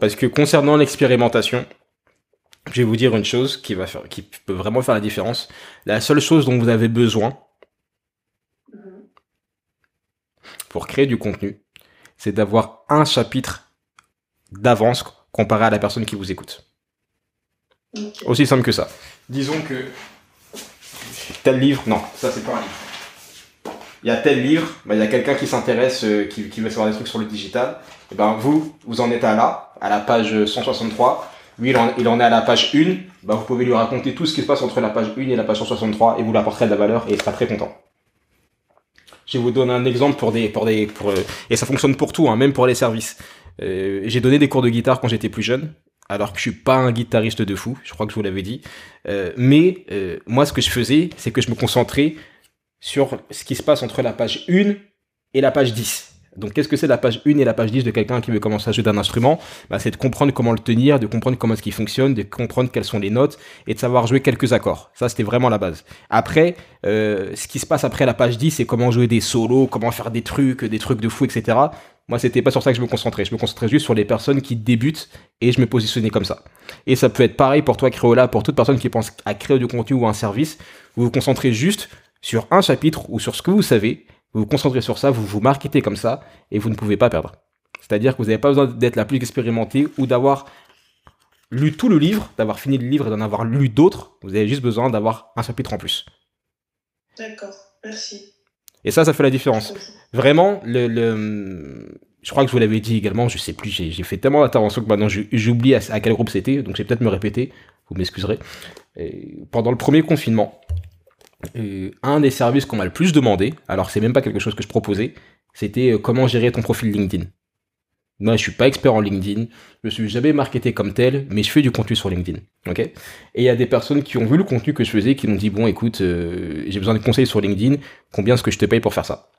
Parce que concernant l'expérimentation, je vais vous dire une chose qui va faire, qui peut vraiment faire la différence. La seule chose dont vous avez besoin pour créer du contenu, c'est d'avoir un chapitre d'avance comparé à la personne qui vous écoute. Aussi simple que ça. Disons que tel livre, non, ça c'est pas un livre. Il y a tel livre, bah, il y a quelqu'un qui s'intéresse, euh, qui, veut savoir des trucs sur le digital. Et ben vous, vous en êtes à là, à la page 163. Lui, il en, est à la page 1. Bah, vous pouvez lui raconter tout ce qui se passe entre la page 1 et la page 163 et vous l'apporterez de la valeur et il sera très content. Je vous donner un exemple pour des, pour des, pour, euh, et ça fonctionne pour tout, hein, même pour les services. Euh, j'ai donné des cours de guitare quand j'étais plus jeune, alors que je suis pas un guitariste de fou, je crois que je vous l'avais dit. Euh, mais euh, moi, ce que je faisais, c'est que je me concentrais sur ce qui se passe entre la page 1 et la page 10. Donc, qu'est-ce que c'est la page 1 et la page 10 de quelqu'un qui veut commencer à jouer d'un instrument? Bah, C'est de comprendre comment le tenir, de comprendre comment est-ce qu'il fonctionne, de comprendre quelles sont les notes et de savoir jouer quelques accords. Ça, c'était vraiment la base. Après, euh, ce qui se passe après la page 10, c'est comment jouer des solos, comment faire des trucs, des trucs de fou, etc. Moi, c'était pas sur ça que je me concentrais. Je me concentrais juste sur les personnes qui débutent et je me positionnais comme ça. Et ça peut être pareil pour toi, Créola, pour toute personne qui pense à créer du contenu ou un service. Vous vous concentrez juste sur un chapitre ou sur ce que vous savez. Vous vous concentrez sur ça, vous vous marketez comme ça et vous ne pouvez pas perdre. C'est-à-dire que vous n'avez pas besoin d'être la plus expérimentée ou d'avoir lu tout le livre, d'avoir fini le livre et d'en avoir lu d'autres. Vous avez juste besoin d'avoir un chapitre en plus. D'accord, merci. Et ça, ça fait la différence. Vraiment, le, le, je crois que je vous l'avais dit également, je sais plus, j'ai fait tellement d'interventions que maintenant j'oublie à, à, quel groupe c'était, donc je vais peut-être me répéter, vous m'excuserez. Pendant le premier confinement, un des services qu'on m'a le plus demandé, alors c'est même pas quelque chose que je proposais, c'était euh, comment gérer ton profil LinkedIn. Moi, je suis pas expert en LinkedIn, je suis jamais marketé comme tel, mais je fais du contenu sur LinkedIn. Ok? Et il y a des personnes qui ont vu le contenu que je faisais, qui m'ont dit bon, écoute, euh, j'ai besoin de conseils sur LinkedIn, combien est-ce que je te paye pour faire ça?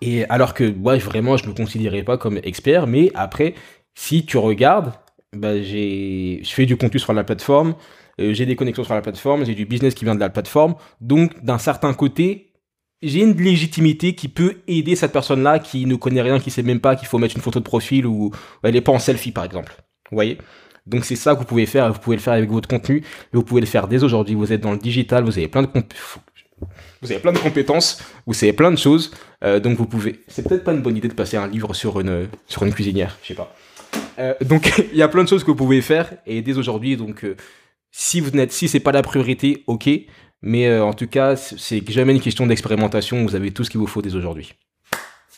Et alors que moi, vraiment, je me considérais pas comme expert, mais après, si tu regardes, bah, j'ai, je fais du contenu sur la plateforme, euh, j'ai des connexions sur la plateforme, j'ai du business qui vient de la plateforme, donc d'un certain côté, j'ai une légitimité qui peut aider cette personne-là qui ne connaît rien, qui sait même pas qu'il faut mettre une photo de profil ou elle est pas en selfie par exemple. Vous voyez? Donc c'est ça que vous pouvez faire, vous pouvez le faire avec votre contenu, vous pouvez le faire dès aujourd'hui. Vous êtes dans le digital, vous avez plein de vous avez plein de compétences, vous savez plein de choses, euh, donc vous pouvez. C'est peut-être pas une bonne idée de passer un livre sur une sur une cuisinière, je sais pas. Euh, donc il y a plein de choses que vous pouvez faire et dès aujourd'hui, donc euh, si vous n'êtes, si c'est pas la priorité, ok. Mais euh, en tout cas, c'est jamais une question d'expérimentation. Vous avez tout ce qu'il vous faut dès aujourd'hui.